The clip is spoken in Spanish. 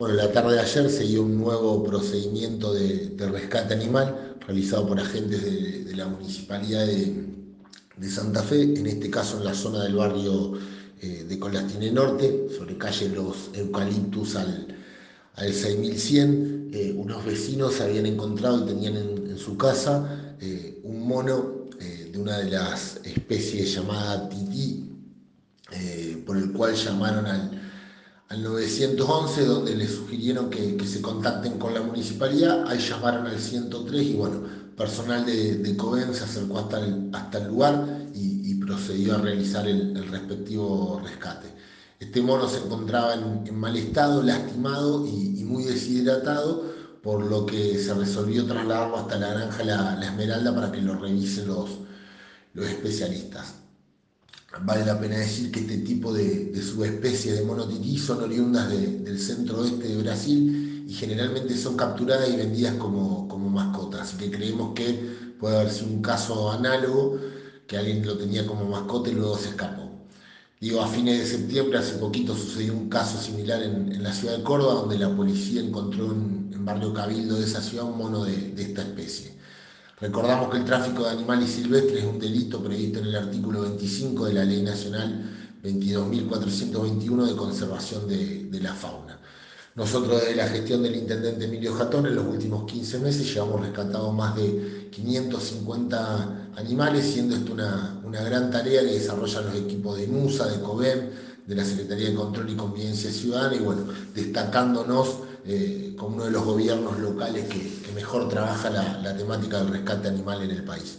Bueno, la tarde de ayer se dio un nuevo procedimiento de, rescate animal realizado por agentes de, la Municipalidad de, Santa Fe, en este caso en la zona del barrio eh, de Colastine Norte, sobre calle Los Eucaliptus al, al 6100. Eh, unos vecinos habían encontrado y tenían en, su casa eh, un mono de una de las especies llamada tití, por el cual llamaron al al 911 donde les sugirieron que, se contacten con la municipalidad, ahí llamaron al 103 y bueno, personal de, de se acercó hasta el, hasta el lugar y, procedió a realizar el, respectivo rescate. Este mono se encontraba en, mal estado, lastimado y, muy deshidratado, por lo que se resolvió trasladarlo hasta la granja la, Esmeralda para que lo revisen los, los especialistas. Vale la pena decir que este tipo de, subespecies de monotití son oriundas del centro oeste de Brasil y generalmente son capturadas y vendidas como, como mascotas. Así que creemos que puede haber sido un caso análogo, que alguien lo tenía como mascota y luego se escapó. Digo, a fines de septiembre, hace poquito sucedió un caso similar en, la ciudad de Córdoba, donde la policía encontró en, Barrio Cabildo de esa ciudad un mono de esta especie. Recordamos que el tráfico de animales silvestres es un delito previsto en el artículo 25 de la Ley Nacional 22.421 de conservación de, la fauna. Nosotros desde la gestión del intendente Emilio Jatón en los últimos 15 meses llevamos rescatado más de 550 animales, siendo esto una, una gran tarea que desarrollan los equipos de NUSA, de COBEM, de la Secretaría de Control y Convivencia Ciudadana y bueno, destacándonos eh, como uno de los gobiernos locales que, mejor trabaja la temática del rescate animal en el país.